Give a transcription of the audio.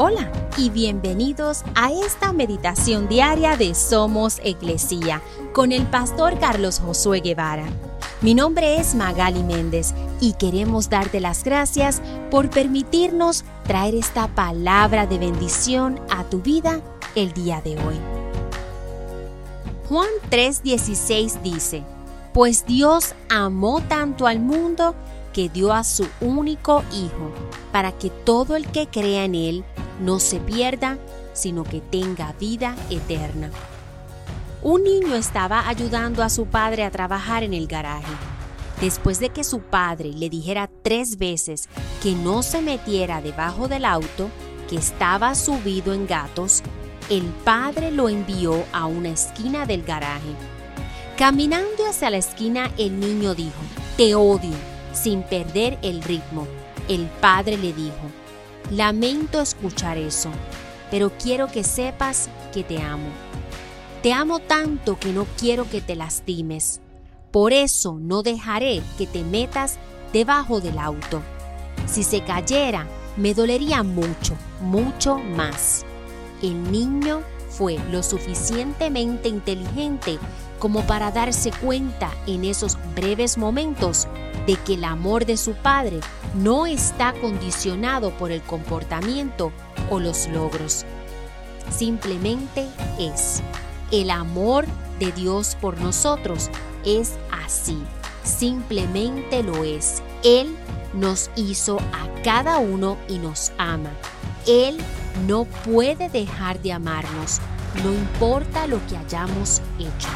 Hola y bienvenidos a esta meditación diaria de Somos Iglesia con el pastor Carlos Josué Guevara. Mi nombre es Magali Méndez y queremos darte las gracias por permitirnos traer esta palabra de bendición a tu vida el día de hoy. Juan 3:16 dice, Pues Dios amó tanto al mundo que dio a su único Hijo, para que todo el que crea en Él no se pierda, sino que tenga vida eterna. Un niño estaba ayudando a su padre a trabajar en el garaje. Después de que su padre le dijera tres veces que no se metiera debajo del auto, que estaba subido en gatos, el padre lo envió a una esquina del garaje. Caminando hacia la esquina, el niño dijo, Te odio, sin perder el ritmo. El padre le dijo, Lamento escuchar eso, pero quiero que sepas que te amo. Te amo tanto que no quiero que te lastimes. Por eso no dejaré que te metas debajo del auto. Si se cayera, me dolería mucho, mucho más. El niño fue lo suficientemente inteligente como para darse cuenta en esos breves momentos de que el amor de su padre no está condicionado por el comportamiento o los logros. Simplemente es. El amor de Dios por nosotros es así. Simplemente lo es. Él nos hizo a cada uno y nos ama. Él no puede dejar de amarnos, no importa lo que hayamos hecho.